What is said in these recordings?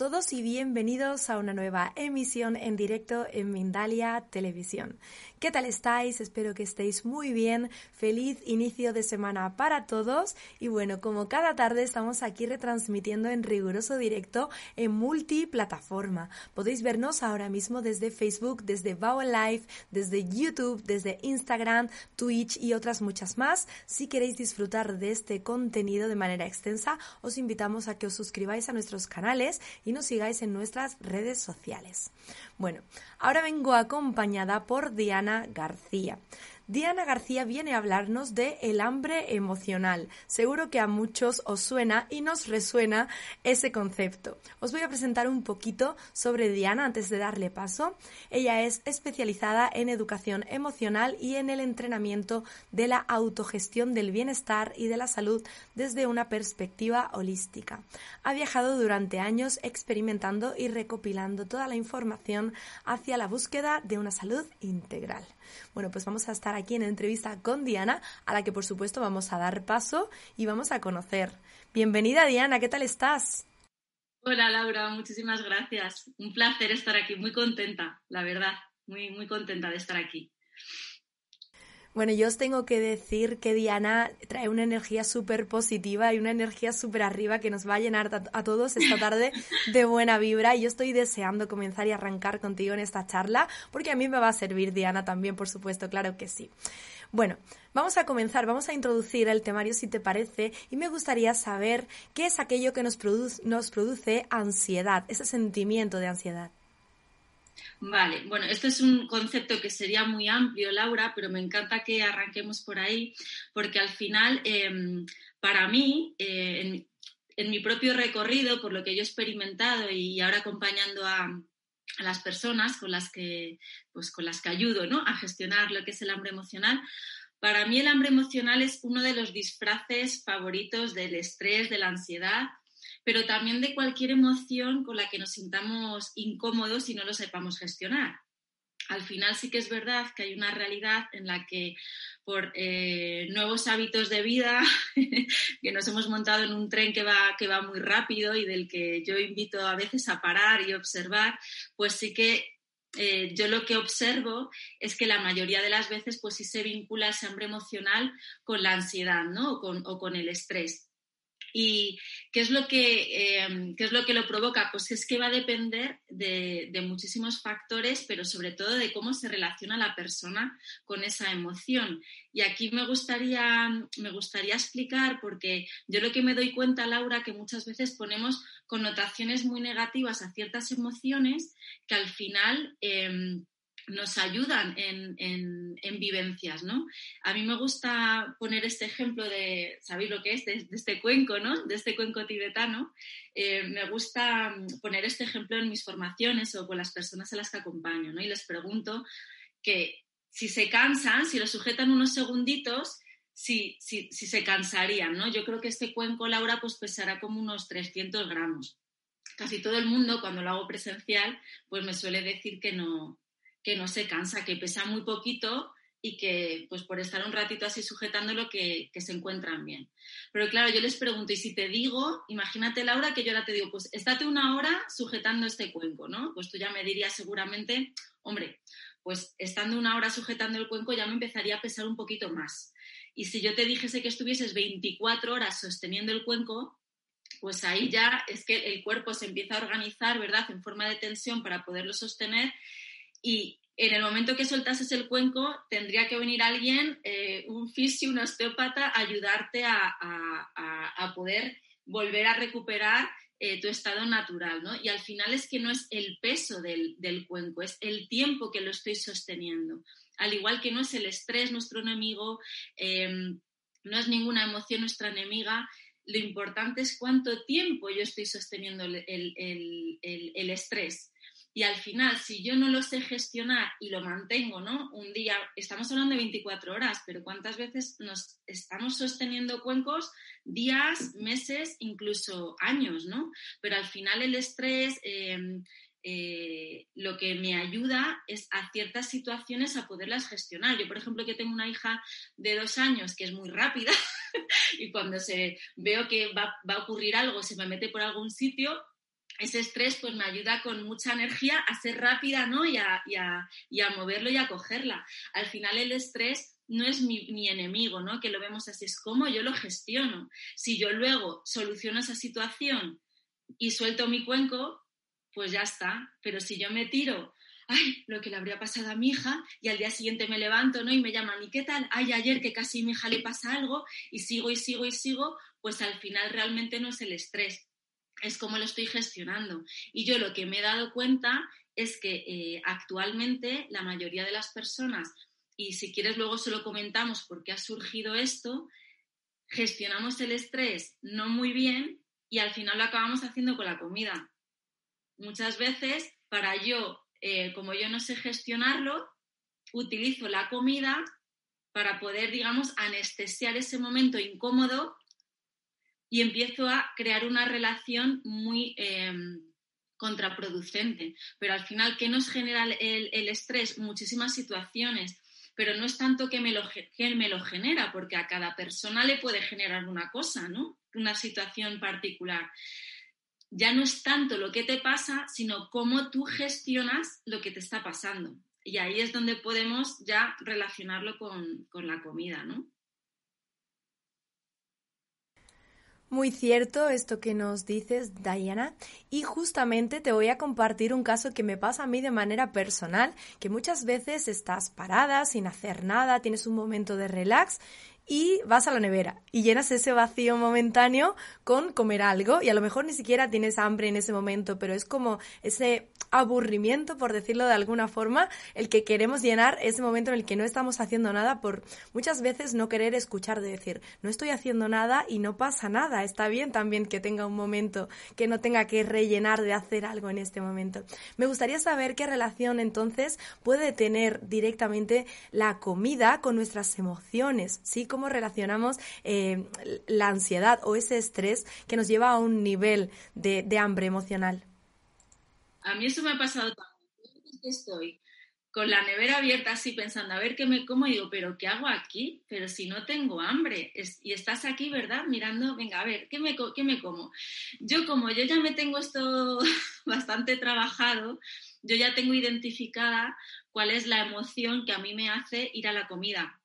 todos y bienvenidos a una nueva emisión en directo en Mindalia Televisión. ¿Qué tal estáis? Espero que estéis muy bien. Feliz inicio de semana para todos. Y bueno, como cada tarde estamos aquí retransmitiendo en riguroso directo en multiplataforma. Podéis vernos ahora mismo desde Facebook, desde Bao Live, desde YouTube, desde Instagram, Twitch y otras muchas más. Si queréis disfrutar de este contenido de manera extensa, os invitamos a que os suscribáis a nuestros canales y nos sigáis en nuestras redes sociales. Bueno, ahora vengo acompañada por Diana García. Diana García viene a hablarnos de el hambre emocional. Seguro que a muchos os suena y nos resuena ese concepto. Os voy a presentar un poquito sobre Diana antes de darle paso. Ella es especializada en educación emocional y en el entrenamiento de la autogestión del bienestar y de la salud desde una perspectiva holística. Ha viajado durante años experimentando y recopilando toda la información hacia la búsqueda de una salud integral. Bueno, pues vamos a estar aquí en entrevista con Diana, a la que por supuesto vamos a dar paso y vamos a conocer. Bienvenida Diana, ¿qué tal estás? Hola Laura, muchísimas gracias. Un placer estar aquí, muy contenta, la verdad, muy, muy contenta de estar aquí. Bueno, yo os tengo que decir que Diana trae una energía súper positiva y una energía súper arriba que nos va a llenar a todos esta tarde de buena vibra. Y yo estoy deseando comenzar y arrancar contigo en esta charla, porque a mí me va a servir Diana también, por supuesto, claro que sí. Bueno, vamos a comenzar, vamos a introducir el temario si te parece y me gustaría saber qué es aquello que nos produce, nos produce ansiedad, ese sentimiento de ansiedad. Vale, bueno, esto es un concepto que sería muy amplio, Laura, pero me encanta que arranquemos por ahí, porque al final, em, para mí, eh, en, mi propio recorrido, por lo que yo he experimentado y ahora acompañando a, las personas con las que, pues, con las que ayudo ¿no? a gestionar lo que es el hambre emocional, para mí el hambre emocional es uno de los disfraces favoritos del estrés, de la ansiedad pero también de cualquier emoción con la que nos sintamos incómodos y no lo sepamos gestionar. Al final sí que es verdad que hay una realidad en la que por eh, nuevos hábitos de vida, que nos hemos montado en un tren que va, que va muy rápido y del que yo invito a veces a parar y observar, pues sí que eh, yo lo que observo es que la mayoría de las veces pues sí se vincula ese hambre emocional con la ansiedad ¿no? con, o con el estrés. ¿Y qué es, lo que, em, es lo que lo provoca? Pues es que va a depender de, muchísimos factores, pero sobre todo de cómo se relaciona la persona con esa emoción. Y aquí me gustaría, me gustaría explicar, porque yo lo que me doy cuenta, Laura, que muchas veces ponemos connotaciones muy negativas a ciertas emociones que al final... Em, nos ayudan en, vivencias, ¿no? A mí me gusta poner este ejemplo de, ¿sabéis lo que es? De, este cuenco, ¿no? De este cuenco tibetano. Eh, me gusta poner este ejemplo en mis formaciones o con las personas a las que acompaño, ¿no? Y les pregunto que si se cansan, si lo sujetan unos segunditos, si, si, si se cansarían, ¿no? Yo creo que este cuenco, Laura, pues pesará como unos 300 gramos casi todo el mundo, cuando lo hago presencial, pues me suele decir que no, que no se cansa, que pesa muy poquito y que pues por estar un ratito así sujetándolo que, se encuentran bien. Pero claro, yo les pregunto, y si te digo, imagínate Laura que yo ahora te digo, pues estate una hora sujetando este cuenco, ¿no? Pues tú ya me dirías seguramente, hombre, pues estando una hora sujetando el cuenco ya me empezaría a pesar un poquito más. Y si yo te dijese que estuvieses 24 horas sosteniendo el cuenco, pues ahí ya es que el cuerpo se empieza a organizar, ¿verdad?, en forma de tensión para poderlo sostener y en el momento que soltases el cuenco, tendría que venir alguien, eh, un fisio, un osteópata, a ayudarte a, a, poder volver a recuperar tu estado natural, ¿no? Y al final es que no es el peso del, del, cuenco, es el tiempo que lo estoy sosteniendo. Al igual que no es el estrés nuestro enemigo, em, no es ninguna emoción nuestra enemiga, lo importante es cuánto tiempo yo estoy sosteniendo el, estrés. Y al final, si yo no lo sé gestionar y lo mantengo, ¿no? Un día, estamos hablando de 24 horas, pero ¿cuántas veces nos estamos sosteniendo cuencos días, meses, incluso años, ¿no? Pero al final el estrés, em, eh, lo que me ayuda es a ciertas situaciones a poderlas gestionar. Yo, por ejemplo, que tengo una hija de dos años que es muy rápida y cuando se veo que va, a ocurrir algo, se me mete por algún sitio, ese estrés pues me ayuda con mucha energía a ser rápida ¿no? y, a, moverlo y a cogerla. Al final el estrés no es mi, mi, enemigo, ¿no? que lo vemos así, es como yo lo gestiono. Si yo luego soluciono esa situación y suelto mi cuenco, pues ya está. Pero si yo me tiro, ay, lo que le habría pasado a mi hija, y al día siguiente me levanto, ¿no? Y me llaman, ¿y qué tal? Ay, ayer que casi a mi hija le pasa algo, y sigo y sigo y sigo, pues al final realmente no es el estrés, es como lo estoy gestionando. Y yo lo que me he dado cuenta es que eh, actualmente la mayoría de las personas, y si quieres luego se lo comentamos por qué ha surgido esto, gestionamos el estrés no muy bien y al final lo acabamos haciendo con la comida muchas veces para yo, eh, como yo no sé gestionarlo, utilizo la comida para poder, digamos, anestesiar ese momento incómodo y empiezo a crear una relación muy em, contraproducente. Pero al final, ¿qué nos genera el, estrés? Muchísimas situaciones, pero no es tanto que me, lo, me lo genera, porque a cada persona le puede generar una cosa, ¿no? Una situación particular ya no es tanto lo que te pasa, sino cómo tú gestionas lo que te está pasando. Y ahí es donde podemos ya relacionarlo con, la comida, ¿no? Muy cierto esto que nos dices, Diana. Y justamente te voy a compartir un caso que me pasa a mí de manera personal, que muchas veces estás parada, sin hacer nada, tienes un momento de relax y vas a la nevera y llenas ese vacío momentáneo con comer algo y a lo mejor ni siquiera tienes hambre en ese momento, pero es como ese aburrimiento, por decirlo de alguna forma, el que queremos llenar ese momento en el que no estamos haciendo nada por muchas veces no querer escuchar de decir, no estoy haciendo nada y no pasa nada, está bien también que tenga un momento, que no tenga que rellenar de hacer algo en este momento. Me gustaría saber qué relación entonces puede tener directamente la comida con nuestras emociones, ¿sí? cómo relacionamos eh, la ansiedad o ese estrés que nos lleva a un nivel de, hambre emocional. A mí eso me ha pasado también. Estoy con la nevera abierta así pensando, a ver qué me como, y digo, pero ¿qué hago aquí? Pero si no tengo hambre. y estás aquí, ¿verdad? Mirando, venga, a ver, ¿qué me, ¿qué me como? Yo como yo ya me tengo esto bastante trabajado, yo ya tengo identificada cuál es la emoción que a mí me hace ir a la comida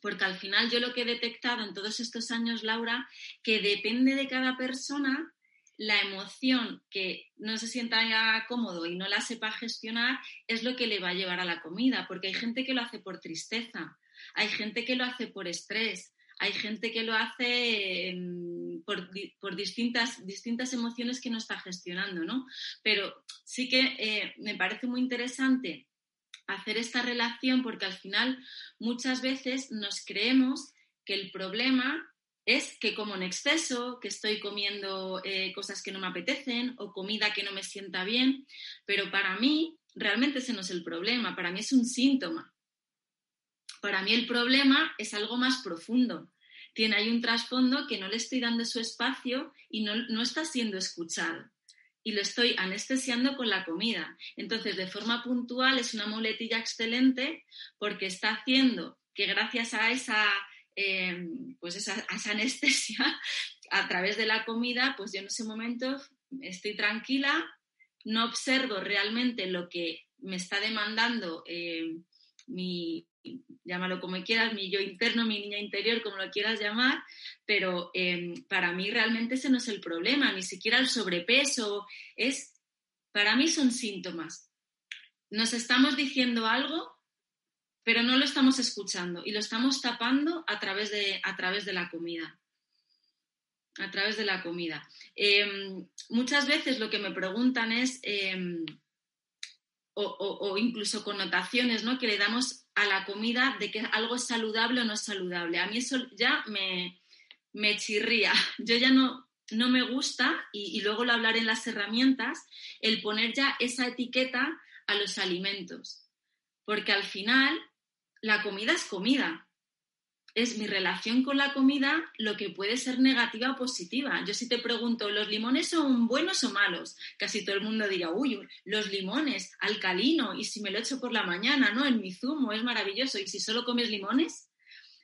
porque al final yo lo que he detectado en todos estos años, Laura, que depende de cada persona, la emoción que no se sienta cómodo y no la sepa gestionar es lo que le va a llevar a la comida, porque hay gente que lo hace por tristeza, hay gente que lo hace por estrés, hay gente que lo hace em, por, distintas, distintas emociones que no está gestionando, ¿no? Pero sí que eh, me parece muy interesante hacer esta relación porque al final muchas veces nos creemos que el problema es que como en exceso, que estoy comiendo eh, cosas que no me apetecen o comida que no me sienta bien, pero para mí realmente ese no es el problema, para mí es un síntoma. Para mí el problema es algo más profundo. Tiene ahí un trasfondo que no le estoy dando su espacio y no, no está siendo escuchado y lo estoy anestesiando con la comida. Entonces, de forma puntual es una muletilla excelente porque está haciendo que gracias a esa, eh, pues esa, anestesia a través de la comida, pues yo en ese momento estoy tranquila, no observo realmente lo que me está demandando eh, mi, llámalo como quieras, mi yo interno, mi niña interior, como lo quieras llamar, pero em, para mí realmente ese no es el problema, ni siquiera el sobrepeso, es, para mí son síntomas. Nos estamos diciendo algo, pero no lo estamos escuchando y lo estamos tapando a través de, a través de la comida. a través de la comida. Em, muchas veces lo que me preguntan es, em, o, incluso connotaciones ¿no? que le damos a la comida de que algo es saludable o no es saludable. A mí eso ya me, me chirría. Yo ya no, no me gusta, y, y, luego lo hablaré en las herramientas, el poner ya esa etiqueta a los alimentos. Porque al final la comida es comida es mi relación con la comida lo que puede ser negativa o positiva. Yo si te pregunto, ¿los limones son buenos o malos? Casi todo el mundo diría, uy, los limones, alcalino, y si me lo echo por la mañana, ¿no? En mi zumo, es maravilloso. ¿Y si solo comes limones?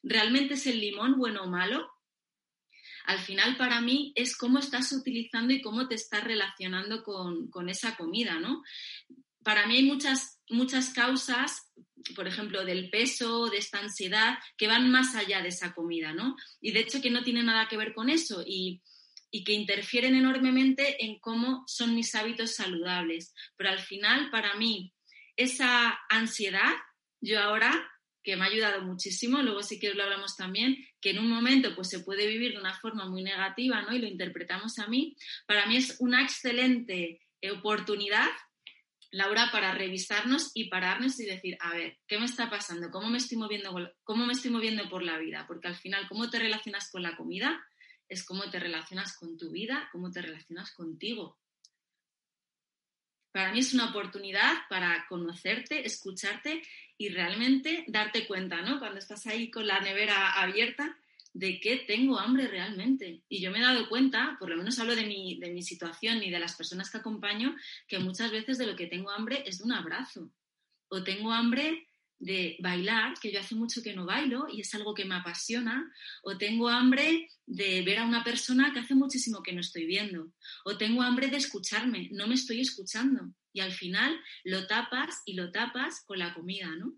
¿Realmente es el limón bueno o malo? Al final, para mí, es cómo estás utilizando y cómo te estás relacionando con, con esa comida, ¿no? Para mí hay muchas, muchas causas por ejemplo, del peso, de esta ansiedad, que van más allá de esa comida, ¿no? Y de hecho que no tiene nada que ver con eso y, que interfieren enormemente en cómo son mis hábitos saludables. Pero al final, para mí, esa ansiedad, yo ahora, que me ha ayudado muchísimo, luego si quieres lo hablamos también, que en un momento pues se puede vivir de una forma muy negativa, ¿no? Y lo interpretamos a mí, para mí es una excelente oportunidad Laura, para revisarnos y pararnos y decir, a ver, ¿qué me está pasando? ¿Cómo me estoy moviendo, cómo me estoy moviendo por la vida? Porque al final, cómo te relacionas con la comida es cómo te relacionas con tu vida, cómo te relacionas contigo. Para mí es una oportunidad para conocerte, escucharte y realmente darte cuenta, ¿no? Cuando estás ahí con la nevera abierta, de qué tengo hambre realmente. Y yo me he dado cuenta, por lo menos hablo de mi, de mi situación y de las personas que acompaño, que muchas veces de lo que tengo hambre es de un abrazo. O tengo hambre de bailar, que yo hace mucho que no bailo y es algo que me apasiona, o tengo hambre de ver a una persona que hace muchísimo que no estoy viendo, o tengo hambre de escucharme, no me estoy escuchando. Y al final lo tapas y lo tapas con la comida, ¿no?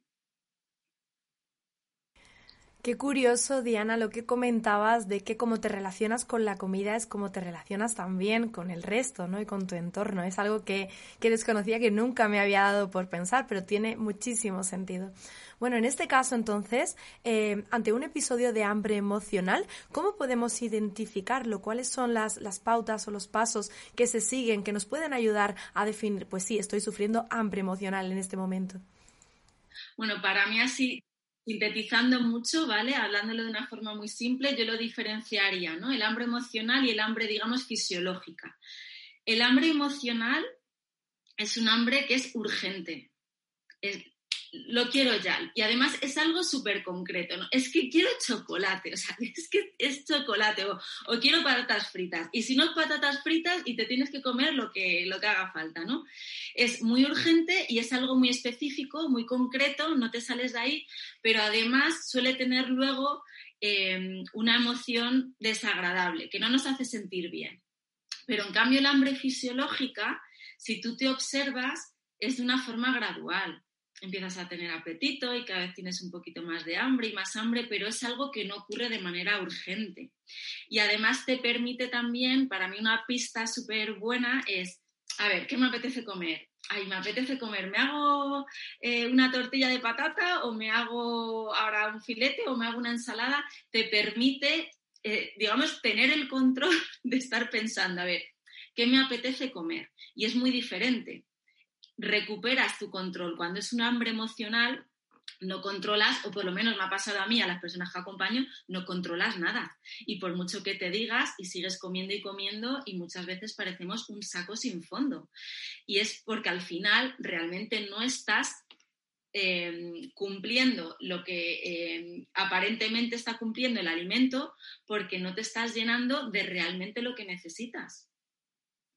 Qué curioso, Diana, lo que comentabas de que como te relacionas con la comida es como te relacionas también con el resto, ¿no? Y con tu entorno. Es algo que, que desconocía que nunca me había dado por pensar, pero tiene muchísimo sentido. Bueno, en este caso, entonces, eh, ante un episodio de hambre emocional, ¿cómo podemos identificarlo? ¿Cuáles son las, las pautas o los pasos que se siguen que nos pueden ayudar a definir, pues sí, estoy sufriendo hambre emocional en este momento? Bueno, para mí así sintetizando mucho, ¿vale? Hablándolo de una forma muy simple, yo lo diferenciaría, ¿no? El hambre emocional y el hambre, digamos, fisiológica. El hambre emocional es un hambre que es urgente lo quiero ya. Y además es algo súper concreto, ¿no? Es que quiero chocolate, o sea, es que es chocolate o, quiero patatas fritas. Y si no patatas fritas y te tienes que comer lo que, lo que haga falta, ¿no? Es muy urgente y es algo muy específico, muy concreto, no te sales de ahí, pero además suele tener luego em, una emoción desagradable, que no nos hace sentir bien. Pero en cambio el hambre fisiológica, si tú te observas, es de una forma gradual empiezas a tener apetito y cada vez tienes un poquito más de hambre y más hambre, pero es algo que no ocurre de manera urgente. Y además te permite también, para mí una pista súper buena es, a ver, ¿qué me apetece comer? Ay, me apetece comer, ¿me hago eh, una tortilla de patata o me hago ahora un filete o me hago una ensalada? Te permite, eh, digamos, tener el control de estar pensando, a ver, ¿qué me apetece comer? Y es muy diferente recuperas tu control. Cuando es un hambre emocional, no controlas, o por lo menos me ha pasado a mí, a las personas que acompaño, no controlas nada. Y por mucho que te digas, y sigues comiendo y comiendo, y muchas veces parecemos un saco sin fondo. Y es porque al final realmente no estás em, cumpliendo lo que em, aparentemente está cumpliendo el alimento porque no te estás llenando de realmente lo que necesitas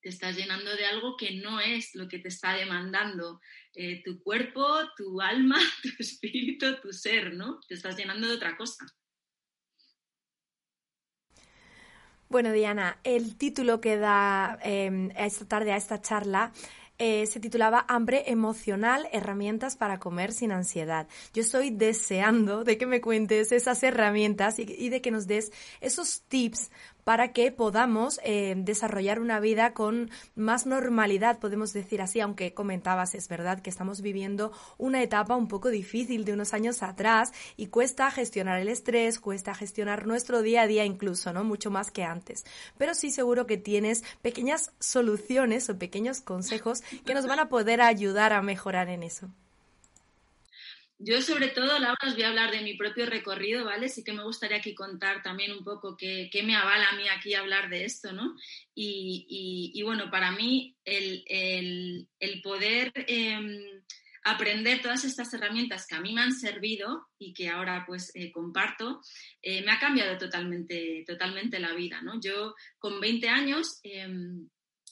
te estás llenando de algo que no es lo que te está demandando eh, tu cuerpo, tu alma, tu espíritu, tu ser, ¿no? Te estás llenando de otra cosa. Bueno, Diana, el título que da em, esta tarde a esta charla eh, se titulaba Hambre emocional, herramientas para comer sin ansiedad. Yo estoy deseando de que me cuentes esas herramientas y, de que nos des esos tips para que podamos eh, desarrollar una vida con más normalidad, podemos decir así, aunque comentabas, es verdad que estamos viviendo una etapa un poco difícil de unos años atrás y cuesta gestionar el estrés, cuesta gestionar nuestro día a día incluso, ¿no? Mucho más que antes. Pero sí seguro que tienes pequeñas soluciones o pequeños consejos que nos van a poder ayudar a mejorar en eso. Yo sobre todo, Laura, os voy a hablar de mi propio recorrido, ¿vale? Sí que me gustaría aquí contar también un poco qué, me avala a mí aquí hablar de esto, ¿no? Y, bueno, para mí el, poder em, aprender todas estas herramientas que a mí me han servido y que ahora pues eh, comparto, eh, me ha cambiado totalmente, totalmente la vida, ¿no? Yo con 20 años em,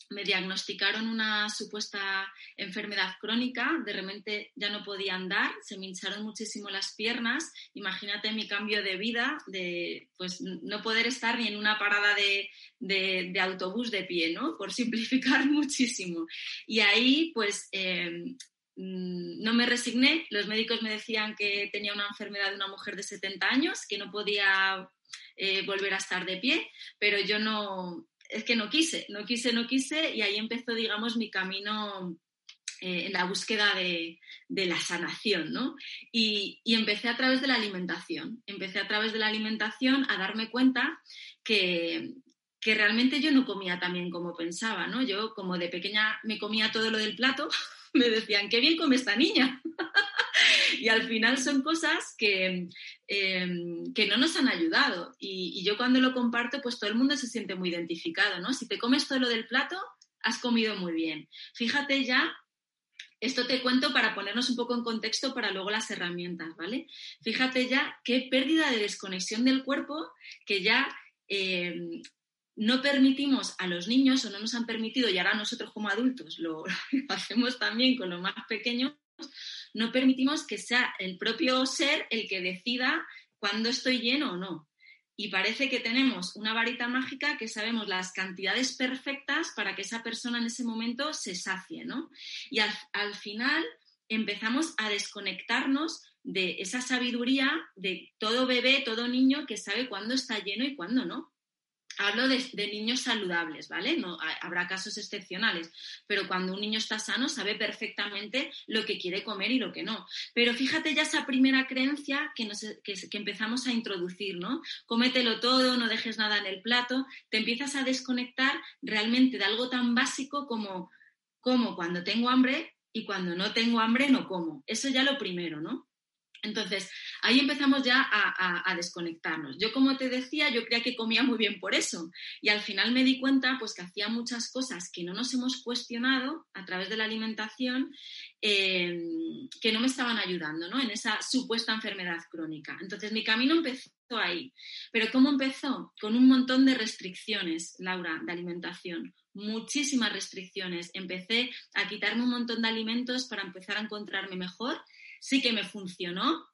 me diagnosticaron una supuesta enfermedad crónica, de repente ya no podía andar, se me hincharon muchísimo las piernas, imagínate mi cambio de vida, de pues no poder estar ni en una parada de, autobús de pie, ¿no? Por simplificar muchísimo. Y ahí pues em, mm, no me resigné, los médicos me decían que tenía una enfermedad de una mujer de 70 años, que no podía eh, volver a estar de pie, pero yo no, es que no quise, no quise, no quise y ahí empezó, digamos, mi camino eh, en la búsqueda de, la sanación, ¿no? Y, empecé a través de la alimentación, empecé a través de la alimentación a darme cuenta que, que realmente yo no comía tan bien como pensaba, ¿no? Yo como de pequeña me comía todo lo del plato, me decían, qué bien come esta niña. y al final son cosas que, em, que no nos han ayudado. Y, yo cuando lo comparto, pues todo el mundo se siente muy identificado, ¿no? Si te comes todo lo del plato, has comido muy bien. Fíjate ya esto te cuento para ponernos un poco en contexto para luego las herramientas, ¿vale? Fíjate ya qué pérdida de desconexión del cuerpo que ya em, no permitimos a los niños o no nos han permitido, y ahora nosotros como adultos lo hacemos también con los más pequeños, no permitimos que sea el propio ser el que decida cuándo estoy lleno o no. Y parece que tenemos una varita mágica que sabemos las cantidades perfectas para que esa persona en ese momento se sacie, ¿no? Y al, al final empezamos a desconectarnos de esa sabiduría de todo bebé, todo niño que sabe cuándo está lleno y cuándo no hablo de, niños saludables, ¿vale? No, habrá casos excepcionales, pero cuando un niño está sano sabe perfectamente lo que quiere comer y lo que no. Pero fíjate ya esa primera creencia que, que, empezamos a introducir, ¿no? Cómetelo todo, no dejes nada en el plato, te empiezas a desconectar realmente de algo tan básico como, como cuando tengo hambre y cuando no tengo hambre no como. Eso ya lo primero, ¿no? Entonces, ahí empezamos ya a, desconectarnos. Yo, como te decía, yo creía que comía muy bien por eso. Y al final me di cuenta pues, que hacía muchas cosas que no nos hemos cuestionado a través de la alimentación eh, que no me estaban ayudando ¿no? en esa supuesta enfermedad crónica. Entonces, mi camino empezó ahí. Pero ¿cómo empezó? Con un montón de restricciones, Laura, de alimentación. Muchísimas restricciones. Empecé a quitarme un montón de alimentos para empezar a encontrarme mejor sí que me funcionó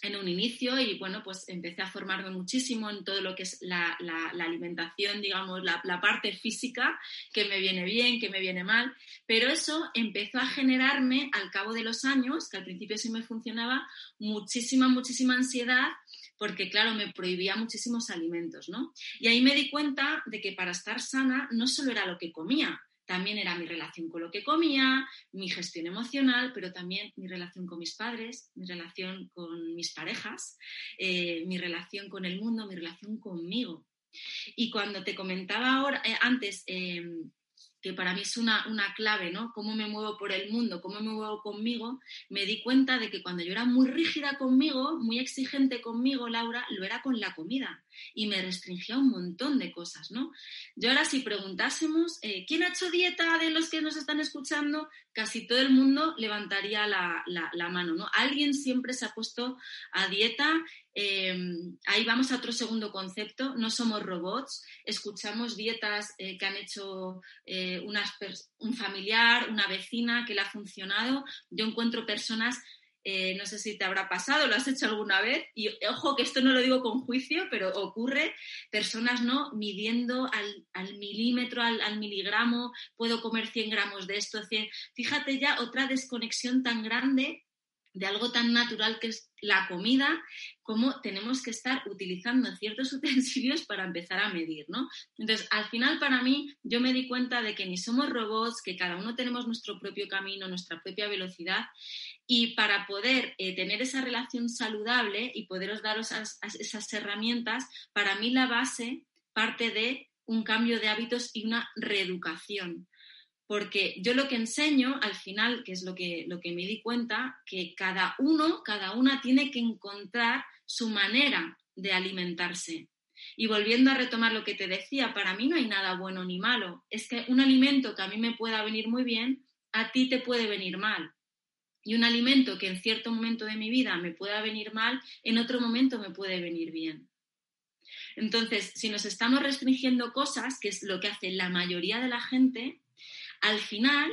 en un inicio y bueno, pues empecé a formarme muchísimo en todo lo que es la, alimentación, digamos, la, parte física, que me viene bien, que me viene mal, pero eso empezó a generarme al cabo de los años, que al principio sí me funcionaba, muchísima, muchísima ansiedad porque claro, me prohibía muchísimos alimentos, ¿no? Y ahí me di cuenta de que para estar sana no solo era lo que comía, también era mi relación con lo que comía, mi gestión emocional, pero también mi relación con mis padres, mi relación con mis parejas, eh, mi relación con el mundo, mi relación conmigo. Y cuando te comentaba ahora, eh, antes em, que para mí es una, una, clave, ¿no? Cómo me muevo por el mundo, cómo me muevo conmigo, me di cuenta de que cuando yo era muy rígida conmigo, muy exigente conmigo, Laura, lo era con la comida y me restringía un montón de cosas, ¿no? Yo ahora si preguntásemos, eh, ¿quién ha hecho dieta de los que nos están escuchando? Casi todo el mundo levantaría la, la mano, ¿no? Alguien siempre se ha puesto a dieta Em, ahí vamos a otro segundo concepto, no somos robots, escuchamos dietas eh, que han hecho eh, un familiar, una vecina que le ha funcionado. Yo encuentro personas, eh, no sé si te habrá pasado, lo has hecho alguna vez, y ojo que esto no lo digo con juicio, pero ocurre, personas no midiendo al, milímetro, al, al, miligramo, puedo comer 100 gramos de esto, 100. Fíjate ya otra desconexión tan grande de algo tan natural que es la comida, como tenemos que estar utilizando ciertos utensilios para empezar a medir, ¿no? Entonces, al final, para mí, yo me di cuenta de que ni somos robots, que cada uno tenemos nuestro propio camino, nuestra propia velocidad, y para poder eh, tener esa relación saludable y poderos dar esas, esas herramientas, para mí la base parte de un cambio de hábitos y una reeducación porque yo lo que enseño al final, que es lo que, lo que me di cuenta, que cada uno, cada una tiene que encontrar su manera de alimentarse. Y volviendo a retomar lo que te decía, para mí no hay nada bueno ni malo. Es que un alimento que a mí me pueda venir muy bien, a ti te puede venir mal. Y un alimento que en cierto momento de mi vida me pueda venir mal, en otro momento me puede venir bien. Entonces, si nos estamos restringiendo cosas, que es lo que hace la mayoría de la gente, al final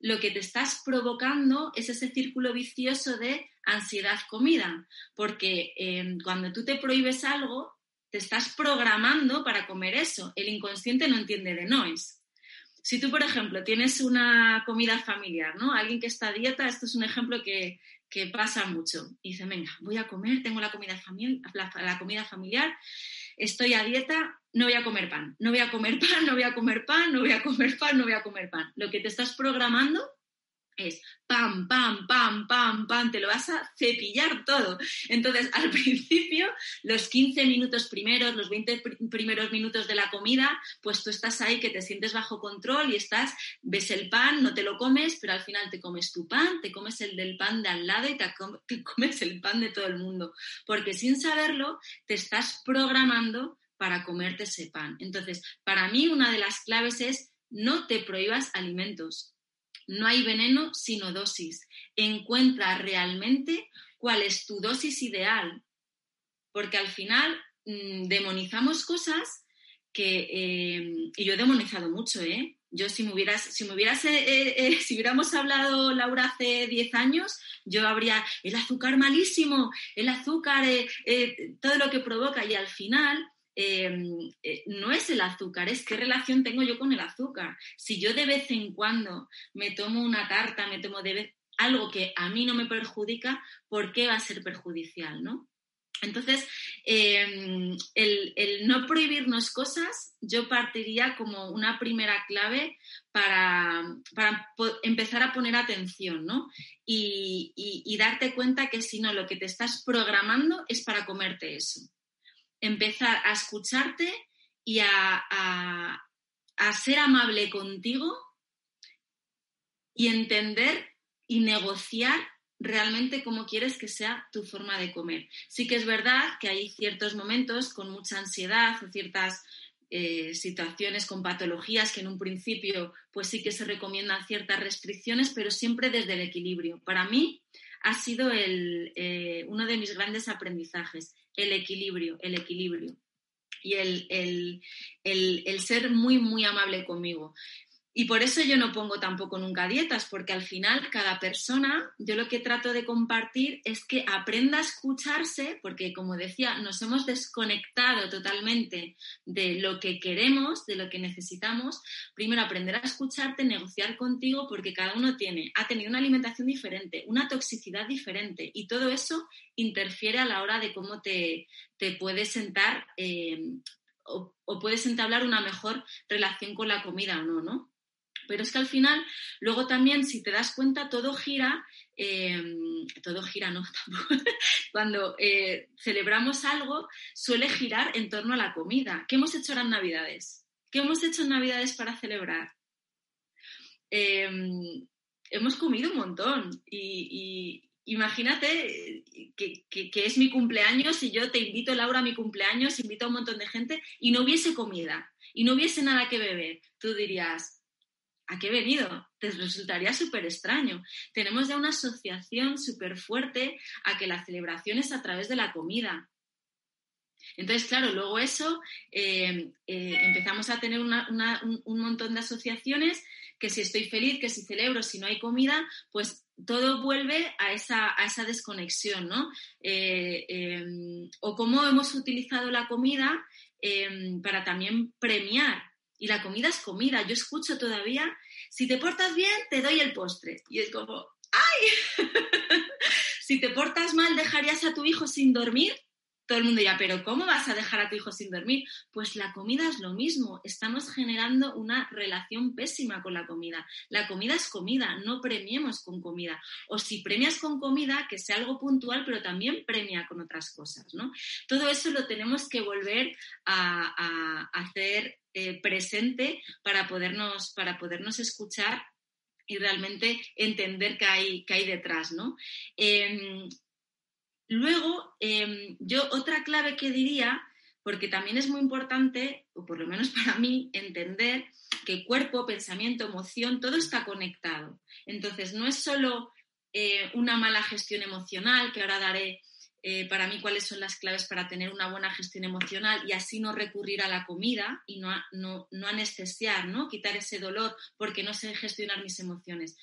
lo que te estás provocando es ese círculo vicioso de ansiedad-comida, porque em, cuando tú te prohíbes algo, te estás programando para comer eso. El inconsciente no entiende de noes. Si tú, por ejemplo, tienes una comida familiar, ¿no? Alguien que está a dieta, esto es un ejemplo que, pasa mucho. Y dice, venga, voy a comer, tengo la comida familiar estoy a dieta, no voy a comer pan, no voy a comer pan, no voy a comer pan, no voy a comer pan, no voy a comer pan. Lo que te estás programando es pam, pam, pam, pam, pam, te lo vas a cepillar todo. Entonces, al principio, los 15 minutos primeros, los 20 primeros minutos de la comida, pues tú estás ahí que te sientes bajo control y estás, ves el pan, no te lo comes, pero al final te comes tu pan, te comes el del pan de al lado y te, comes el pan de todo el mundo. Porque sin saberlo, te estás programando para comerte ese pan. Entonces, para mí, una de las claves es no te prohíbas alimentos no hay veneno sino dosis. Encuentra realmente cuál es tu dosis ideal, porque al final mm, demonizamos cosas que, eh, y yo he demonizado mucho, ¿eh? Yo si me hubieras, si me hubieras, eh, eh, si hubiéramos hablado, Laura, hace 10 años, yo habría el azúcar malísimo, el azúcar, todo lo que provoca, y al final Em, eh, no es el azúcar, es qué relación tengo yo con el azúcar. Si yo de vez en cuando me tomo una tarta, me tomo de algo que a mí no me perjudica, ¿por qué va a ser perjudicial? ¿no? Entonces, em, el, no prohibirnos cosas, yo partiría como una primera clave para, empezar a poner atención, ¿no? Y, y, darte cuenta que si no, lo que te estás programando es para comerte eso empezar a escucharte y a, ser amable contigo y entender y negociar realmente cómo quieres que sea tu forma de comer. Sí que es verdad que hay ciertos momentos con mucha ansiedad o ciertas eh, situaciones con patologías que en un principio pues sí que se recomiendan ciertas restricciones, pero siempre desde el equilibrio. Para mí ha sido eh, uno de mis grandes aprendizajes, el equilibrio, el equilibrio y el, el, ser muy, muy amable conmigo. Y por eso yo no pongo tampoco nunca dietas, porque al final cada persona, yo lo que trato de compartir es que aprenda a escucharse, porque como decía, nos hemos desconectado totalmente de lo que queremos, de lo que necesitamos. Primero aprender a escucharte, negociar contigo, porque cada uno tiene, ha tenido una alimentación diferente, una toxicidad diferente, y todo eso interfiere a la hora de cómo te, te puedes sentar eh, o, o puedes entablar una mejor relación con la comida o no, ¿no? Pero es que al final, luego también, si te das cuenta, todo gira, em, todo gira, no, cuando eh, celebramos algo, suele girar en torno a la comida. ¿Qué hemos hecho ahora en Navidades? ¿Qué hemos hecho en Navidades para celebrar? Em, hemos comido un montón y, imagínate que, que, es mi cumpleaños y yo te invito, Laura, a mi cumpleaños, invito a un montón de gente y no hubiese comida y no hubiese nada que beber. Tú dirías, ¿a qué he venido? Te resultaría súper extraño. Tenemos ya una asociación súper fuerte a que la celebración es a través de la comida. Entonces, claro, luego eso eh, eh, empezamos a tener un, montón de asociaciones que si estoy feliz, que si celebro, si no hay comida, pues todo vuelve a esa, a esa desconexión, ¿no? Eh, em, o cómo hemos utilizado la comida em, para también premiar y la comida es comida. Yo escucho todavía, si te portas bien, te doy el postre. Y es como, ¡ay! Si te portas mal, ¿dejarías a tu hijo sin dormir? todo el mundo ya, pero ¿cómo vas a dejar a tu hijo sin dormir? Pues la comida es lo mismo, estamos generando una relación pésima con la comida. La comida es comida, no premiemos con comida. O si premias con comida, que sea algo puntual, pero también premia con otras cosas, ¿no? Todo eso lo tenemos que volver a, hacer eh, presente para podernos, para podernos escuchar y realmente entender qué hay, hay detrás, ¿no? Em, Luego, em, yo otra clave que diría, porque también es muy importante, o por lo menos para mí, entender que cuerpo, pensamiento, emoción, todo está conectado. Entonces, no es solo eh, una mala gestión emocional, que ahora daré eh, para mí cuáles son las claves para tener una buena gestión emocional y así no recurrir a la comida y no, anestesiar, ¿no? quitar ese dolor porque no sé gestionar mis emociones.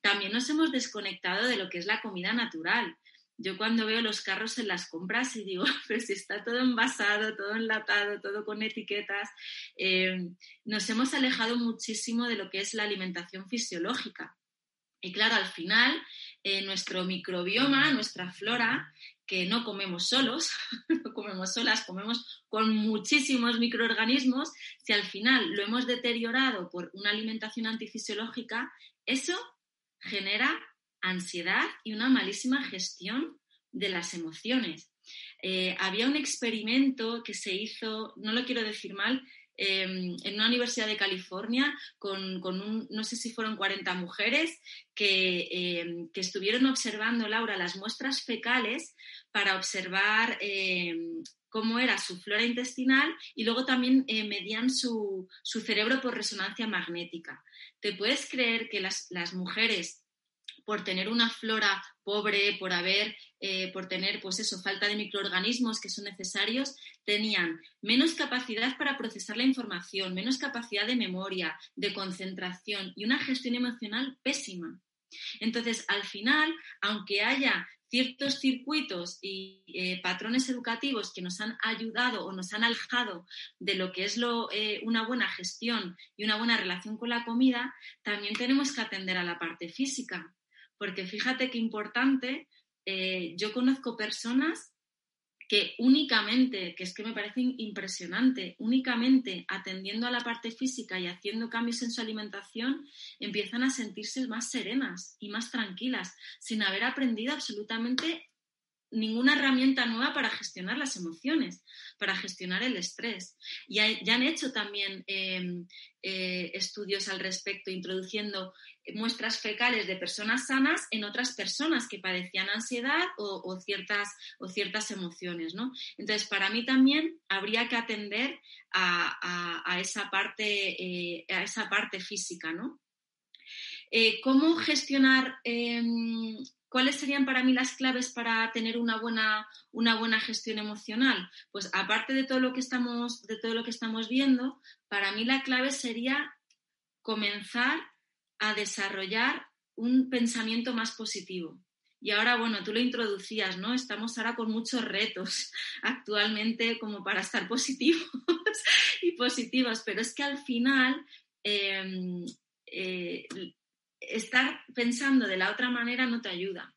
También nos hemos desconectado de lo que es la comida natural. Yo cuando veo los carros en las compras y digo, pero si está todo envasado, todo enlatado, todo con etiquetas, eh, nos hemos alejado muchísimo de lo que es la alimentación fisiológica. Y claro, al final, eh, nuestro microbioma, nuestra flora, que no comemos solos, no comemos solas, comemos con muchísimos microorganismos, si al final lo hemos deteriorado por una alimentación antifisiológica, eso genera ansiedad y una malísima gestión de las emociones. Eh, había un experimento que se hizo, no lo quiero decir mal, em, en una universidad de California con, un, no sé si fueron 40 mujeres que, em, que, estuvieron observando, Laura, las muestras fecales para observar em, cómo era su flora intestinal y luego también eh, medían su, su, cerebro por resonancia magnética. ¿Te puedes creer que las, las mujeres por tener una flora pobre, por haber, eh, por tener, pues eso, falta de microorganismos que son necesarios, tenían menos capacidad para procesar la información, menos capacidad de memoria, de concentración y una gestión emocional pésima. Entonces, al final, aunque haya ciertos circuitos y eh, patrones educativos que nos han ayudado o nos han alejado de lo que es lo, eh, una buena gestión y una buena relación con la comida, también tenemos que atender a la parte física porque fíjate qué importante, eh, yo conozco personas que únicamente, que es que me parece impresionante, únicamente atendiendo a la parte física y haciendo cambios en su alimentación, empiezan a sentirse más serenas y más tranquilas, sin haber aprendido absolutamente ninguna herramienta nueva para gestionar las emociones, para gestionar el estrés. Y ya han hecho también em, eh, estudios al respecto, introduciendo muestras fecales de personas sanas en otras personas que padecían ansiedad o, ciertas, o ciertas emociones. ¿no? Entonces, para mí también habría que atender a, esa, parte, eh, a esa parte física. ¿no? Eh, ¿Cómo gestionar em, ¿Cuáles serían para mí las claves para tener una buena, una buena gestión emocional? Pues aparte de todo lo que estamos, de todo lo que estamos viendo, para mí la clave sería comenzar a desarrollar un pensamiento más positivo. Y ahora, bueno, tú lo introducías, ¿no? Estamos ahora con muchos retos actualmente como para estar positivos y positivos, pero es que al final em, eh, estar pensando de la otra manera no te ayuda.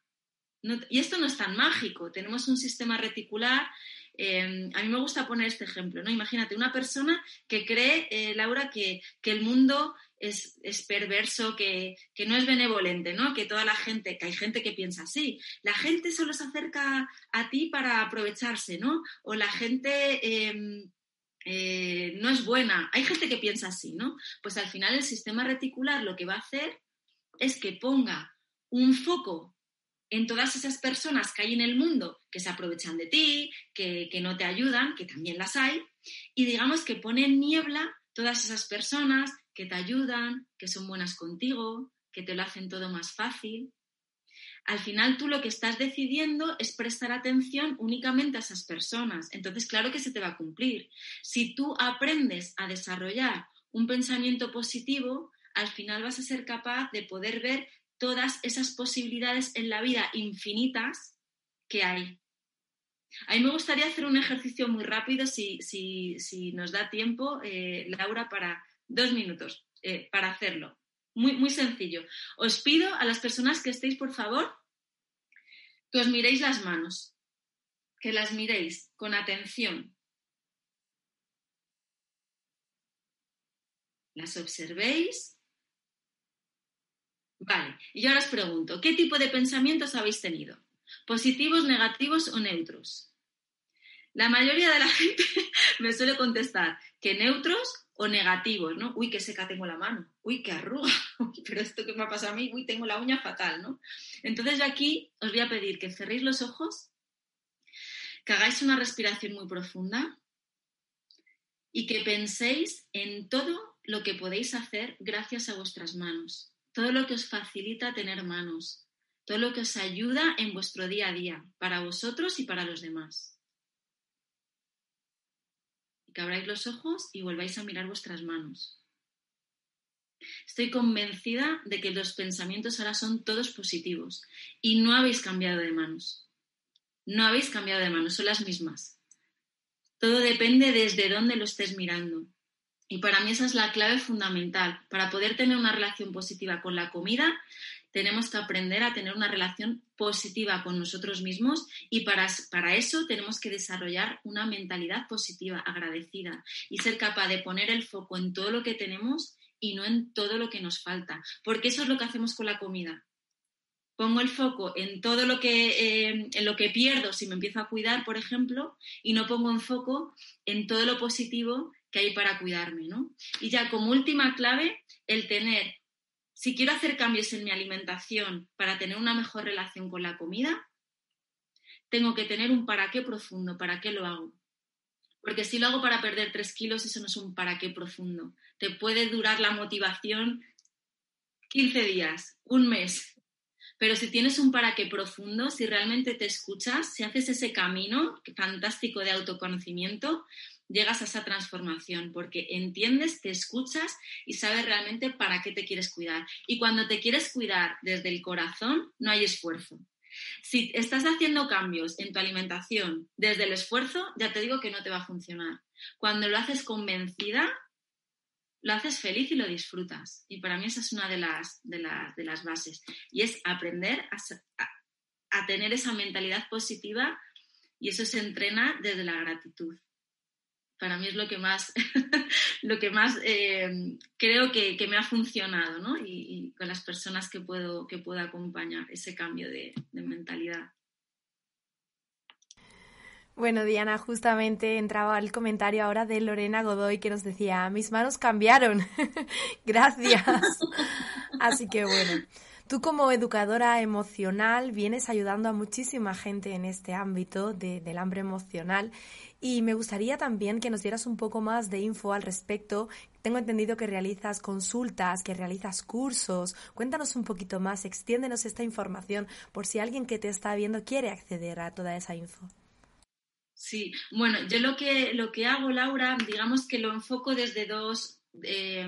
y esto no es tan mágico. Tenemos un sistema reticular. Eh, a mí me gusta poner este ejemplo, ¿no? Imagínate una persona que cree, eh, Laura, que, el mundo es, perverso, que, no es benevolente, ¿no? Que toda la gente, que hay gente que piensa así. La gente solo se acerca a ti para aprovecharse, ¿no? O la gente em, eh, no es buena. Hay gente que piensa así, ¿no? Pues al final el sistema reticular lo que va a hacer es que ponga un foco en todas esas personas que hay en el mundo que se aprovechan de ti, que, no te ayudan, que también las hay, y digamos que pone en niebla todas esas personas que te ayudan, que son buenas contigo, que te lo hacen todo más fácil. Al final tú lo que estás decidiendo es prestar atención únicamente a esas personas. Entonces, claro que se te va a cumplir. Si tú aprendes a desarrollar un pensamiento positivo, al final vas a ser capaz de poder ver todas esas posibilidades en la vida infinitas que hay. A mí me gustaría hacer un ejercicio muy rápido, si, nos da tiempo, eh, Laura, para dos minutos eh, para hacerlo. Muy, muy sencillo. Os pido a las personas que estéis, por favor, que os miréis las manos, que las miréis con atención. Las observéis. Vale, y ahora os pregunto, ¿qué tipo de pensamientos habéis tenido? ¿Positivos, negativos o neutros? La mayoría de la gente me suele contestar que neutros o negativos, ¿no? Uy, qué seca tengo la mano, uy, qué arruga, pero esto que me ha pasado a mí, uy, tengo la uña fatal, ¿no? Entonces yo aquí os voy a pedir que cerréis los ojos, que hagáis una respiración muy profunda y que penséis en todo lo que podéis hacer gracias a vuestras manos, todo lo que os facilita tener manos, todo lo que os ayuda en vuestro día a día, para vosotros y para los demás que abráis los ojos y volváis a mirar vuestras manos. Estoy convencida de que los pensamientos ahora son todos positivos y no habéis cambiado de manos. No habéis cambiado de manos, son las mismas. Todo depende desde dónde lo estés mirando. Y para mí esa es la clave fundamental. Para poder tener una relación positiva con la comida, tenemos que aprender a tener una relación positiva con nosotros mismos y para, para eso tenemos que desarrollar una mentalidad positiva, agradecida y ser capaz de poner el foco en todo lo que tenemos y no en todo lo que nos falta, porque eso es lo que hacemos con la comida. Pongo el foco en todo lo que, eh, en lo que pierdo si me empiezo a cuidar, por ejemplo, y no pongo en foco en todo lo positivo que hay para cuidarme, ¿no? Y ya como última clave, el tener si quiero hacer cambios en mi alimentación para tener una mejor relación con la comida, tengo que tener un para qué profundo, para qué lo hago. Porque si lo hago para perder tres kilos, eso no es un para qué profundo. Te puede durar la motivación 15 días, un mes. Pero si tienes un para qué profundo, si realmente te escuchas, si haces ese camino fantástico de autoconocimiento, llegas a esa transformación, porque entiendes, te escuchas y sabes realmente para qué te quieres cuidar. Y cuando te quieres cuidar desde el corazón, no hay esfuerzo. Si estás haciendo cambios en tu alimentación desde el esfuerzo, ya te digo que no te va a funcionar. Cuando lo haces convencida, lo haces feliz y lo disfrutas. Y para mí esa es una de las, de las, bases. Y es aprender a tener esa mentalidad positiva y eso se entrena desde la gratitud para mí es lo que más, lo que más eh, creo que, me ha funcionado, ¿no? Y, con las personas que puedo, que puedo acompañar ese cambio de, mentalidad. Bueno, Diana, justamente entraba el comentario ahora de Lorena Godoy que nos decía, mis manos cambiaron. Gracias. Así que bueno, Tú como educadora emocional vienes ayudando a muchísima gente en este ámbito del hambre emocional y me gustaría también que nos dieras un poco más de info al respecto. Tengo entendido que realizas consultas, que realizas cursos. Cuéntanos un poquito más, extiéndenos esta información por si alguien que te está viendo quiere acceder a toda esa info. Sí, bueno, yo lo que, lo que hago, Laura, digamos que lo enfoco desde dos, eh,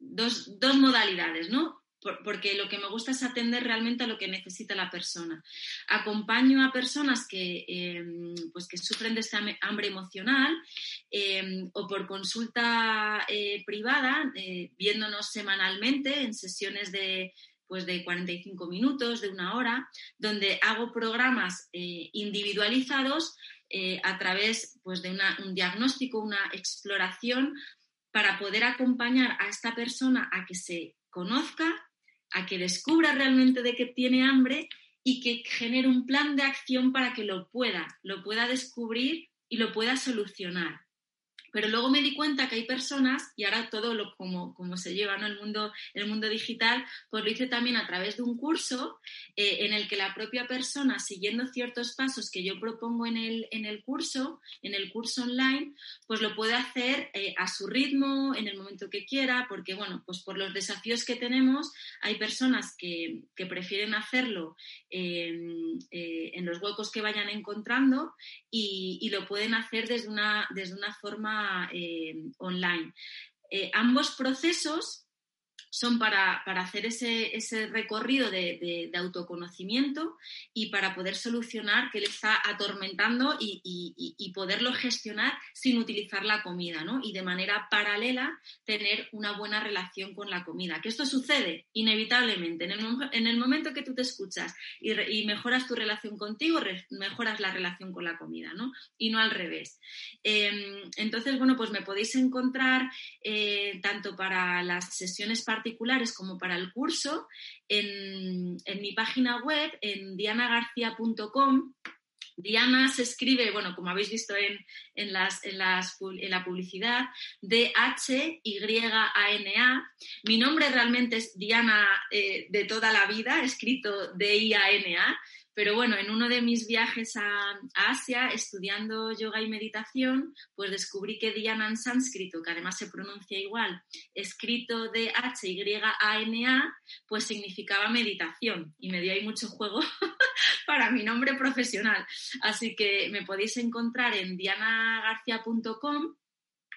dos, dos modalidades, ¿no? Porque lo que me gusta es atender realmente a lo que necesita la persona. Acompaño a personas que, em, pues que sufren de este hambre emocional em, o por consulta eh, privada, eh, viéndonos semanalmente en sesiones de pues de 45 minutos, de una hora, donde hago programas eh, individualizados a través pues, de un diagnóstico, una exploración, para poder acompañar a esta persona a que se conozca, a que descubra realmente de qué tiene hambre y que genere un plan de acción para que lo pueda, lo pueda descubrir y lo pueda solucionar. Pero luego me di cuenta que hay personas, y ahora todo lo como, como se lleva ¿no? el, mundo, el mundo digital, pues lo hice también a través de un curso eh, en el que la propia persona, siguiendo ciertos pasos que yo propongo en el, en el curso, en el curso online, pues lo puede hacer eh, a su ritmo, en el momento que quiera, porque bueno, pues por los desafíos que tenemos, hay personas que, prefieren hacerlo eh, en los huecos que vayan encontrando y, y lo pueden hacer desde una, desde una forma eh, online. Eh, ambos procesos son para, hacer ese, ese recorrido de, autoconocimiento y para poder solucionar que le está atormentando y, poderlo gestionar sin utilizar la comida, ¿no? Y de manera paralela tener una buena relación con la comida. Que esto sucede inevitablemente. En el, en el momento que tú te escuchas y, mejoras tu relación contigo, mejoras la relación con la comida, ¿no? Y no al revés. Em, entonces, bueno, pues me podéis encontrar eh, tanto para las sesiones particulares particulares como para el curso en, mi página web, en dianagarcia.com. Diana se escribe, bueno, como habéis visto en, en, las, en, las, en la publicidad, D-H-Y-A-N-A. Mi nombre realmente es Diana eh, de toda la vida, escrito D-I-A-N-A, pero bueno, en uno de mis viajes a, Asia, estudiando yoga y meditación, pues descubrí que Dhyana en sánscrito, que además se pronuncia igual, escrito de H-Y-A-N-A, pues significaba meditación y me dio ahí mucho juego para mi nombre profesional. Así que me podéis encontrar en dianagarcia.com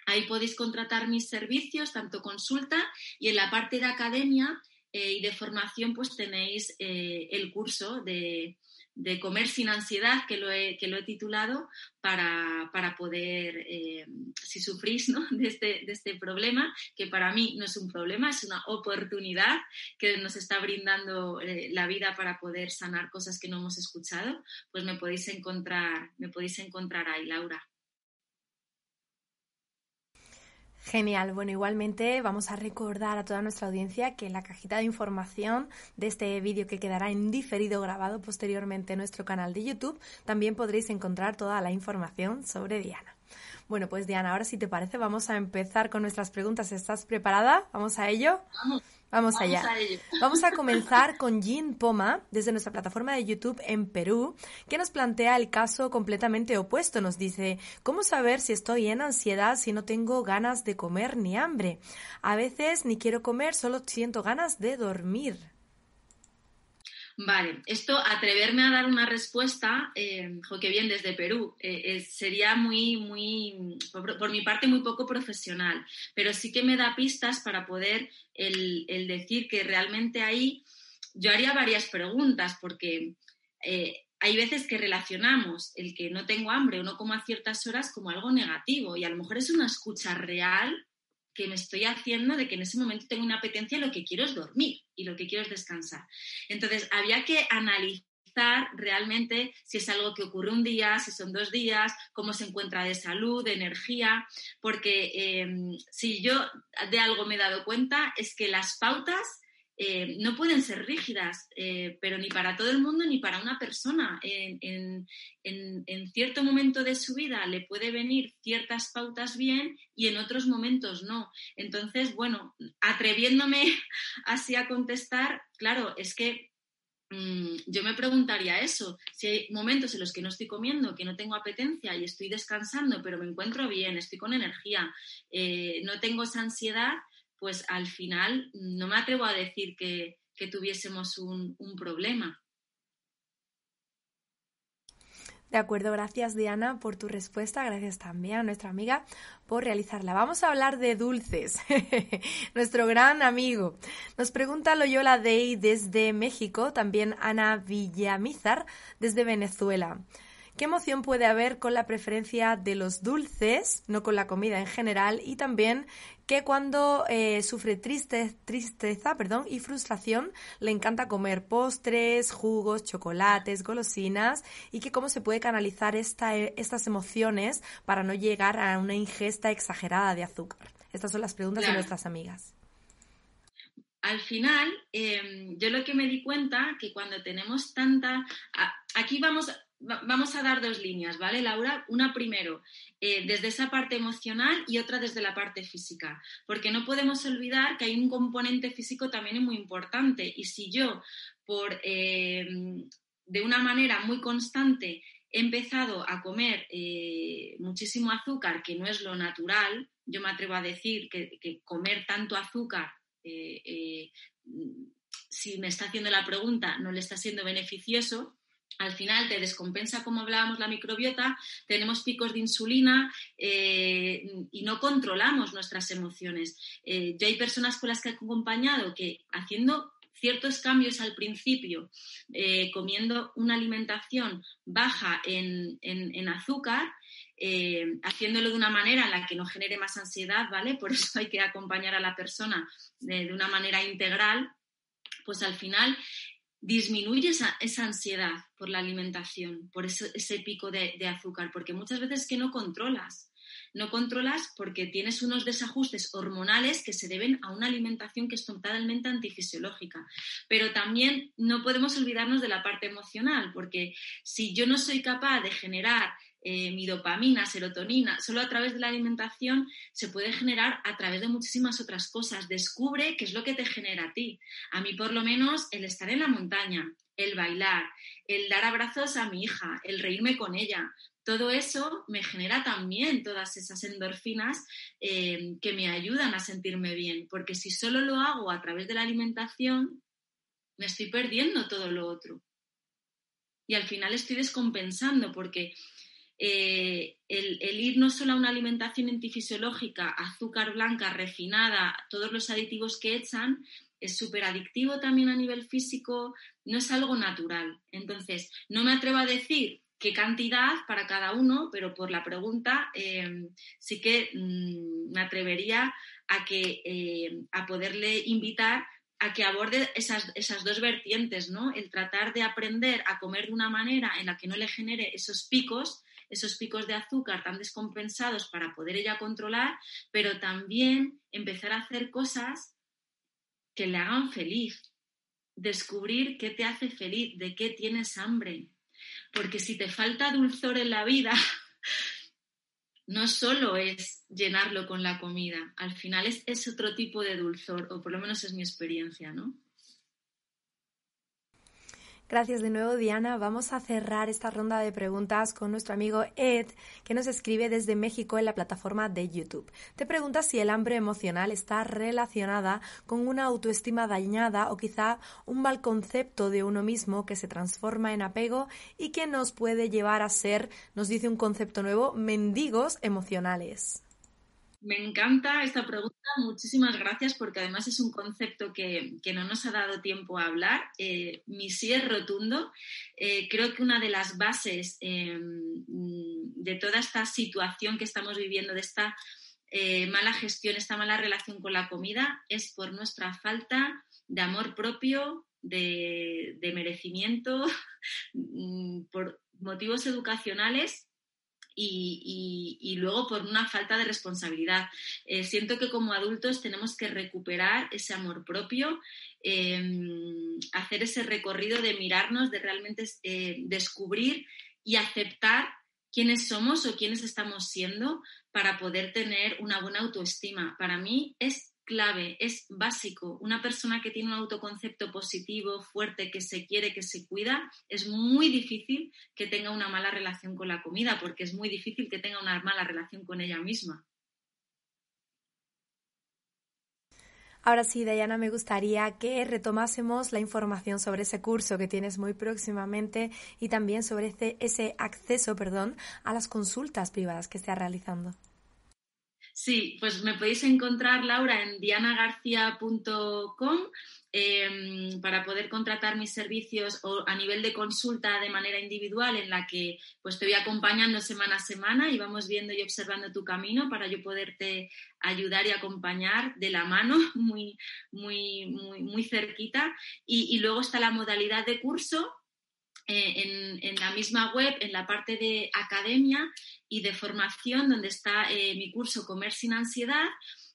Ahí podéis contratar mis servicios, tanto consulta y en la parte de academia eh, y de formación, pues tenéis eh, el curso de, de comer sin ansiedad, que lo he, que lo he titulado, para, poder, eh, si sufrís de, este, de este problema, que para mí no es un problema, es una oportunidad que nos está brindando eh, la vida para poder sanar cosas que no hemos escuchado, pues me podéis encontrar, me podéis encontrar ahí, Laura. Genial. Bueno, igualmente vamos a recordar a toda nuestra audiencia que en la cajita de información de este vídeo que quedará en diferido grabado posteriormente en nuestro canal de YouTube, también podréis encontrar toda la información sobre Diana. Bueno, pues Diana, ahora si te parece vamos a empezar con nuestras preguntas. ¿Estás preparada? ¿Vamos a ello? Vamos, allá. Vamos a comenzar con Jean Poma, desde nuestra plataforma de YouTube en Perú, que nos plantea el caso completamente opuesto. Nos dice, ¿cómo saber si estoy en ansiedad si no tengo ganas de comer ni hambre? A veces ni quiero comer, solo siento ganas de dormir. Vale, esto, atreverme a dar una respuesta, eh, que bien desde Perú, eh, sería muy, muy, por, mi parte, muy poco profesional, pero sí que me da pistas para poder el, decir que realmente ahí yo haría varias preguntas, porque eh, hay veces que relacionamos el que no tengo hambre o no como a ciertas horas como algo negativo y a lo mejor es una escucha real que me estoy haciendo de que en ese momento tengo una apetencia lo que quiero es dormir y lo que quiero es descansar. Entonces, había que analizar realmente si es algo que ocurre un día, si son dos días, cómo se encuentra de salud, de energía, porque em, si yo de algo me he dado cuenta es que las pautas eh, no pueden ser rígidas, eh, pero ni para todo el mundo ni para una persona. En, cierto momento de su vida le puede venir ciertas pautas bien y en otros momentos no. Entonces, bueno, atreviéndome así a contestar, claro, es que mm, yo me preguntaría eso, si hay momentos en los que no estoy comiendo, que no tengo apetencia y estoy descansando, pero me encuentro bien, estoy con energía, eh, no tengo esa ansiedad, pues al final no me atrevo a decir que, tuviésemos un, un problema. De acuerdo, gracias Diana por tu respuesta, gracias también a nuestra amiga por realizarla. Vamos a hablar de dulces, nuestro gran amigo. Nos pregunta Loyola Day desde México, también Ana Villamizar desde Venezuela. ¿Qué emoción puede haber con la preferencia de los dulces, no con la comida en general? Y también que cuando eh, sufre triste, tristeza perdón, y frustración le encanta comer postres, jugos, chocolates, golosinas y que cómo se puede canalizar esta, estas emociones para no llegar a una ingesta exagerada de azúcar. Estas son las preguntas de nuestras amigas al final, em, yo lo que me di cuenta que cuando tenemos tanta... aquí vamos, vamos a dar dos líneas, ¿vale, Laura? Una primero, eh, desde esa parte emocional y otra desde la parte física, porque no podemos olvidar que hay un componente físico también muy importante y si yo, por, eh, de una manera muy constante, he empezado a comer eh, muchísimo azúcar, que no es lo natural, yo me atrevo a decir que, que comer tanto azúcar si me está haciendo la pregunta, no le está siendo beneficioso, al final te descompensa, como hablábamos, la microbiota, tenemos picos de insulina eh, y no controlamos nuestras emociones. Eh, yo hay personas con las que he acompañado que haciendo ciertos cambios al principio, eh, comiendo una alimentación baja en, azúcar, haciéndolo de una manera en la que no genere más ansiedad, ¿vale? Por eso hay que acompañar a la persona de una manera integral, pues al final disminuye esa, ansiedad por la alimentación, por ese, pico de, azúcar, porque muchas veces que no controlas. No controlas porque tienes unos desajustes hormonales que se deben a una alimentación que es totalmente antifisiológica. Pero también no podemos olvidarnos de la parte emocional, porque si yo no soy capaz de generar eh, mi dopamina, serotonina, solo a través de la alimentación se puede generar a través de muchísimas otras cosas. Descubre qué es lo que te genera a ti. A mí por lo menos el estar en la montaña, el bailar, el dar abrazos a mi hija, el reírme con ella. Todo eso me genera también todas esas endorfinas eh, que me ayudan a sentirme bien, porque si solo lo hago a través de la alimentación, me estoy perdiendo todo lo otro. Y al final estoy descompensando porque eh, el, ir no solo a una alimentación antifisiológica, azúcar blanca, refinada, todos los aditivos que echan, es súper adictivo también a nivel físico, no es algo natural. Entonces, no me atrevo a decir qué cantidad para cada uno, pero por la pregunta em, sí que mm, me atrevería a, que, em, a poderle invitar a que aborde esas, esas, dos vertientes, ¿no? El tratar de aprender a comer de una manera en la que no le genere esos picos esos picos de azúcar tan descompensados para poder ella controlar, pero también empezar a hacer cosas que le hagan feliz. Descubrir qué te hace feliz, de qué tienes hambre. Porque si te falta dulzor en la vida, no solo es llenarlo con la comida, al final es, es otro tipo de dulzor, o por lo menos es mi experiencia, ¿no? Gracias de nuevo, Diana. Vamos a cerrar esta ronda de preguntas con nuestro amigo Ed, que nos escribe desde México en la plataforma de YouTube. Te pregunta si el hambre emocional está relacionada con una autoestima dañada o quizá un mal concepto de uno mismo que se transforma en apego y que nos puede llevar a ser, nos dice un concepto nuevo, mendigos emocionales. Me encanta esta pregunta, muchísimas gracias porque además es un concepto que, no nos ha dado tiempo a hablar. Eh, mi sí es rotundo. Eh, creo que una de las bases em, de toda esta situación que estamos viviendo, de esta eh, mala gestión, esta mala relación con la comida, es por nuestra falta de amor propio, de merecimiento, mm, por motivos educacionales y, luego por una falta de responsabilidad. Eh, siento que como adultos tenemos que recuperar ese amor propio, em, hacer ese recorrido de mirarnos, de realmente eh, descubrir y aceptar quiénes somos o quiénes estamos siendo para poder tener una buena autoestima. Para mí es clave, es básico. Una persona que tiene un autoconcepto positivo, fuerte, que se quiere, que se cuida, es muy difícil que tenga una mala relación con la comida, porque es muy difícil que tenga una mala relación con ella misma. Ahora sí, Dayana, me gustaría que retomásemos la información sobre ese curso que tienes muy próximamente y también sobre ese, ese acceso perdón, a las consultas privadas que estás realizando. Sí, pues me podéis encontrar, Laura, en dianagarcia.com em, para poder contratar mis servicios o a nivel de consulta de manera individual en la que pues te voy acompañando semana a semana y vamos viendo y observando tu camino para yo poderte ayudar y acompañar de la mano muy, muy, muy, muy cerquita. y luego está la modalidad de curso eh, en, la misma web, en la parte de academia y de formación, donde está eh, mi curso Comer sin ansiedad.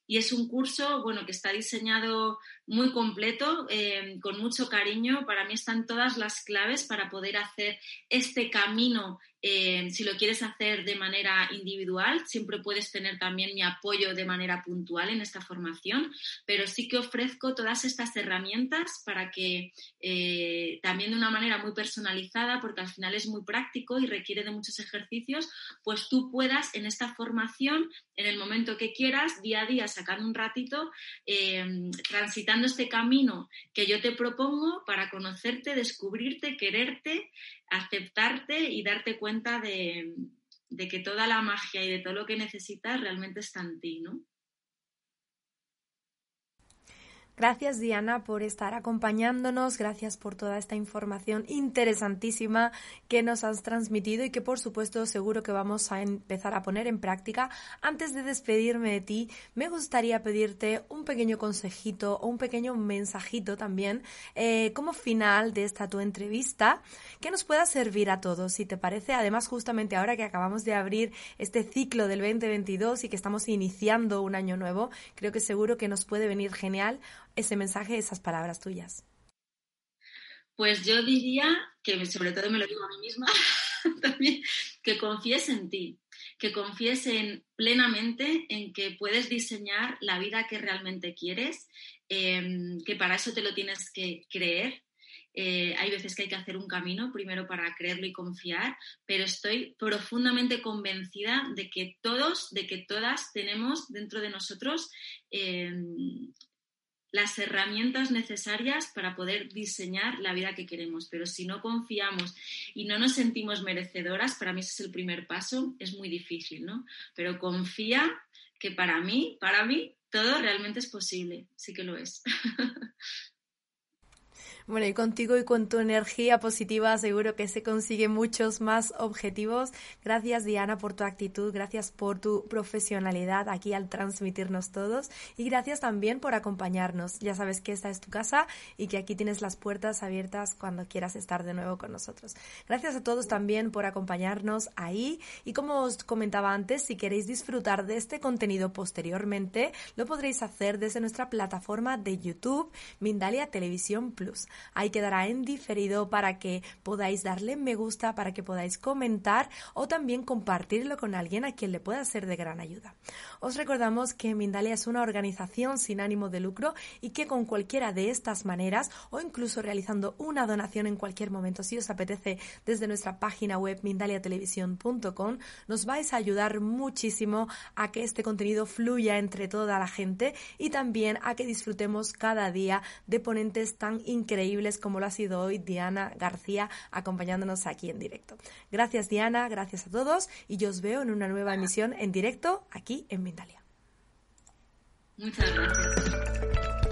Y es un curso, bueno, que está diseñado muy completo, eh, con mucho cariño. Para mí están todas las claves para poder hacer este camino Eh, si lo quieres hacer de manera individual, siempre puedes tener también mi apoyo de manera puntual en esta formación, pero sí que ofrezco todas estas herramientas para que eh, también de una manera muy personalizada, porque al final es muy práctico y requiere de muchos ejercicios, pues tú puedas en esta formación, en el momento que quieras, día a día, sacando un ratito, eh, transitando este camino que yo te propongo para conocerte, descubrirte, quererte aceptarte y darte cuenta de, que toda la magia y de todo lo que necesitas realmente está en ti, ¿no? Gracias Diana por estar acompañándonos, gracias por toda esta información interesantísima que nos has transmitido y que por supuesto seguro que vamos a empezar a poner en práctica. Antes de despedirme de ti, me gustaría pedirte un pequeño consejito o un pequeño mensajito también eh, como final de esta tu entrevista que nos pueda servir a todos, si te parece. Además, justamente ahora que acabamos de abrir este ciclo del 2022 y que estamos iniciando un año nuevo, creo que seguro que nos puede venir genial ese mensaje, esas palabras tuyas? Pues yo diría que, sobre todo me lo digo a mí misma, también, que confíes en ti, que confíes en, plenamente en que puedes diseñar la vida que realmente quieres, em, que para eso te lo tienes que creer. Eh, hay veces que hay que hacer un camino primero para creerlo y confiar, pero estoy profundamente convencida de que todos, de que todas tenemos dentro de nosotros em, las herramientas necesarias para poder diseñar la vida que queremos. Pero si no confiamos y no nos sentimos merecedoras, para mí ese es el primer paso, es muy difícil, ¿no? Pero confía que para mí, para mí, todo realmente es posible, sí que lo es. Bueno, y contigo y con tu energía positiva seguro que se consiguen muchos más objetivos. Gracias Diana por tu actitud, gracias por tu profesionalidad aquí al transmitirnos todos y gracias también por acompañarnos. Ya sabes que esta es tu casa y que aquí tienes las puertas abiertas cuando quieras estar de nuevo con nosotros. Gracias a todos también por acompañarnos ahí y como os comentaba antes, si queréis disfrutar de este contenido posteriormente, lo podréis hacer desde nuestra plataforma de YouTube Mindalia Televisión Plus. Ahí quedará en diferido para que podáis darle me gusta, para que podáis comentar o también compartirlo con alguien a quien le pueda ser de gran ayuda. Os recordamos que Mindalia es una organización sin ánimo de lucro y que con cualquiera de estas maneras o incluso realizando una donación en cualquier momento, si os apetece, desde nuestra página web mindaliatelevisión.com, nos vais a ayudar muchísimo a que este contenido fluya entre toda la gente y también a que disfrutemos cada día de ponentes tan increíbles increíbles como lo ha sido hoy Diana García acompañándonos aquí en directo. Gracias Diana, gracias a todos y yo os veo en una nueva emisión en directo aquí en Mindalia. Muchas gracias.